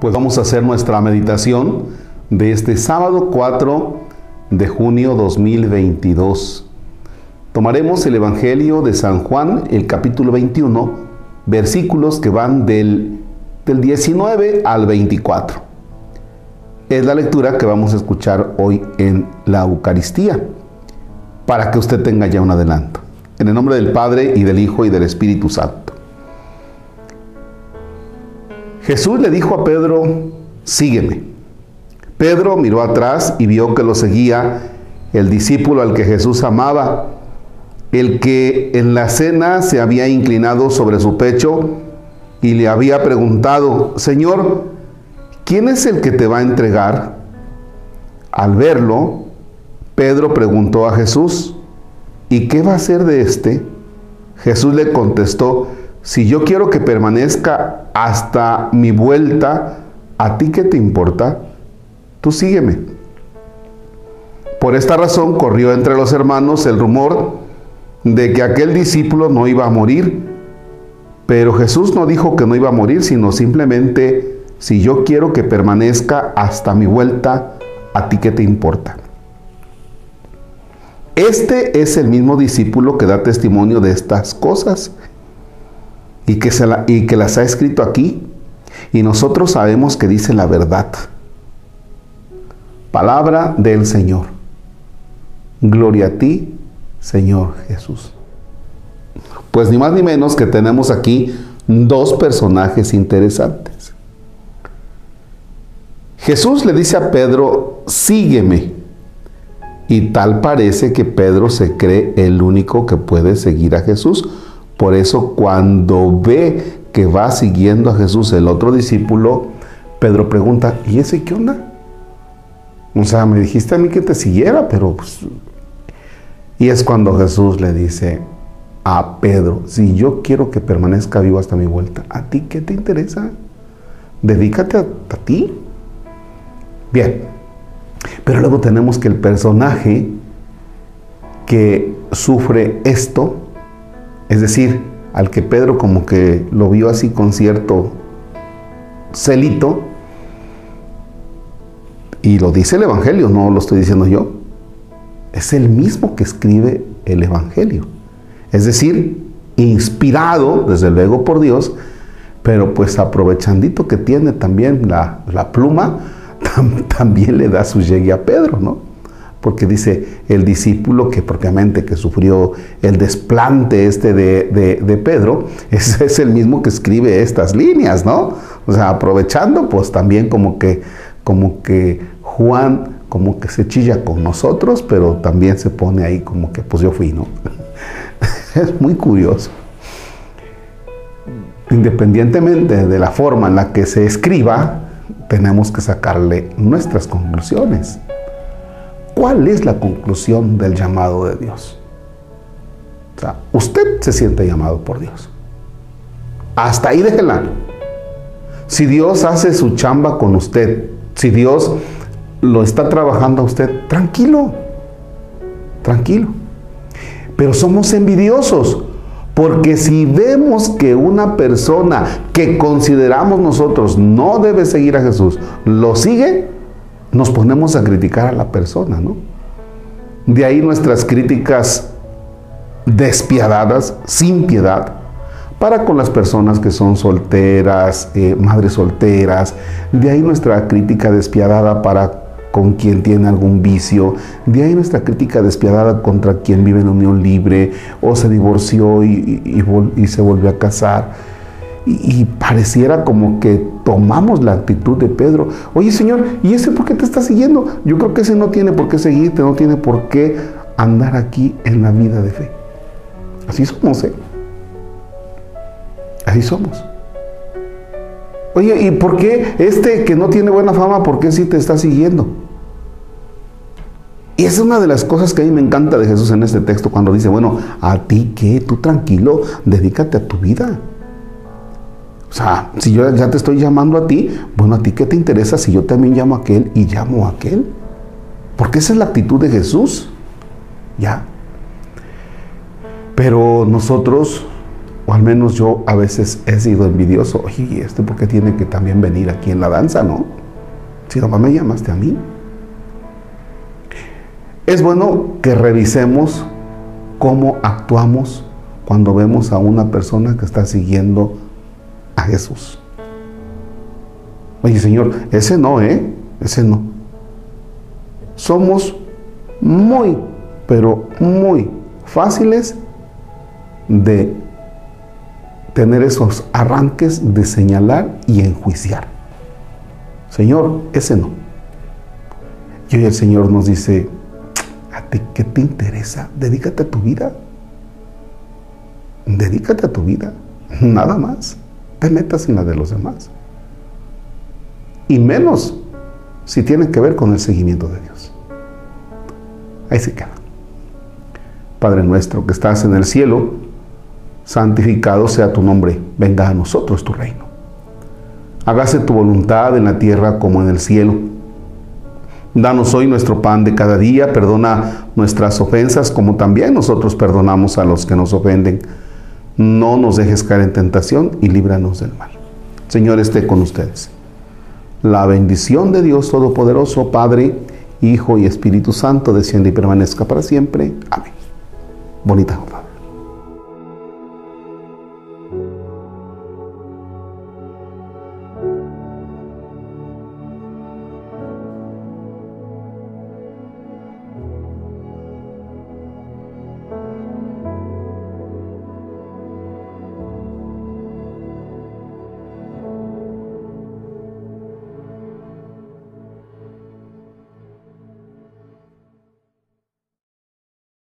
Pues vamos a hacer nuestra meditación de este sábado 4 de junio 2022. Tomaremos el Evangelio de San Juan, el capítulo 21, versículos que van del, del 19 al 24. Es la lectura que vamos a escuchar hoy en la Eucaristía, para que usted tenga ya un adelanto. En el nombre del Padre y del Hijo y del Espíritu Santo. Jesús le dijo a Pedro, sígueme. Pedro miró atrás y vio que lo seguía el discípulo al que Jesús amaba, el que en la cena se había inclinado sobre su pecho y le había preguntado, Señor, ¿quién es el que te va a entregar? Al verlo, Pedro preguntó a Jesús, ¿y qué va a hacer de este? Jesús le contestó, si yo quiero que permanezca hasta mi vuelta, ¿a ti qué te importa? Tú sígueme. Por esta razón corrió entre los hermanos el rumor de que aquel discípulo no iba a morir. Pero Jesús no dijo que no iba a morir, sino simplemente, si yo quiero que permanezca hasta mi vuelta, ¿a ti qué te importa? Este es el mismo discípulo que da testimonio de estas cosas y que, se y que las ha escrito aquí. Y nosotros sabemos que dice la verdad. Palabra del Señor. Gloria a ti, Señor Jesús. Pues ni más ni menos que tenemos aquí dos personajes interesantes. Jesús le dice a Pedro, sígueme. Y tal parece que Pedro se cree el único que puede seguir a Jesús por eso cuando ve que va siguiendo a Jesús el otro discípulo, Pedro pregunta, ¿y ese qué onda? O sea, me dijiste a mí que te siguiera, pero pues... Y es cuando Jesús le dice a Pedro, si yo quiero que permanezca vivo hasta mi vuelta, ¿a ti qué te interesa? Dedícate a, a ti. Bien, pero luego tenemos que el personaje que sufre esto, es decir, al que Pedro como que lo vio así con cierto celito, y lo dice el Evangelio, no lo estoy diciendo yo, es el mismo que escribe el Evangelio. Es decir, inspirado, desde luego, por Dios, pero pues aprovechandito que tiene también la, pluma, también le da su llegue a Pedro, ¿no? Porque dice el discípulo que propiamente que sufrió el desplante este de, Pedro, es, es, el mismo que escribe estas líneas, ¿no? O sea, aprovechando, pues también como que, como que Juan como que se chilla con nosotros, pero también se pone ahí como que pues yo fui, ¿no? es muy curioso. Independientemente de la forma en la que se escriba, tenemos que sacarle nuestras conclusiones. ¿Cuál es la conclusión del llamado de Dios? Usted se siente llamado por Dios. Hasta ahí déjela. Si Dios hace su chamba con usted, si Dios lo está trabajando a usted, tranquilo, tranquilo. Pero somos envidiosos, porque si vemos que una persona que consideramos nosotros no debe seguir a Jesús, lo sigue, nos ponemos a criticar a la persona, ¿no? De ahí nuestras críticas despiadadas, sin piedad, para con las personas que son solteras, eh, madres solteras. De ahí nuestra crítica despiadada para con quien tiene algún vicio. De ahí nuestra crítica despiadada contra quien vive en unión libre o se divorció y, y se volvió a casar y, pareciera como que tomamos la actitud de Pedro. Oye Señor, ¿y ese por qué te está siguiendo? Yo creo que ese no tiene por qué seguirte, no tiene por qué andar aquí en la vida de fe. Así somos, ¿eh? Así somos. Oye, ¿y por qué este que no tiene buena fama, por qué sí te está siguiendo? Y esa es una de las cosas que a mí me encanta de Jesús en este texto, cuando dice, bueno, a ti qué, tú tranquilo, dedícate a tu vida. O sea, si yo ya te estoy llamando a ti, bueno, ¿a ti qué te interesa si yo también llamo a aquel y llamo a aquel? Porque esa es la actitud de Jesús. Ya. Pero nosotros O al menos yo a veces he sido envidioso. Oye, ¿y este por qué tiene que también venir aquí en la danza, no? Si nomás me llamaste a mí. Es bueno que revisemos cómo actuamos cuando vemos a una persona que está siguiendo a Jesús. Oye, Señor, ese no, ¿eh? Ese no. Somos muy, pero muy fáciles de tener esos arranques de señalar y enjuiciar. Señor, ese no. Y hoy el Señor nos dice, ¿a ti qué te interesa? Dedícate a tu vida. Dedícate a tu vida. Nada más. Te metas en la de los demás. Y menos si tiene que ver con el seguimiento de Dios. Ahí se queda. Padre nuestro que estás en el cielo, santificado sea tu nombre, venga a nosotros tu reino. Hágase tu voluntad en la tierra como en el cielo. Danos hoy nuestro pan de cada día, perdona nuestras ofensas como también nosotros perdonamos a los que nos ofenden. No nos dejes caer en tentación y líbranos del mal. Señor esté con ustedes. La bendición de Dios Todopoderoso, Padre, Hijo y Espíritu Santo, desciende y permanezca para siempre. Amén. Bonita.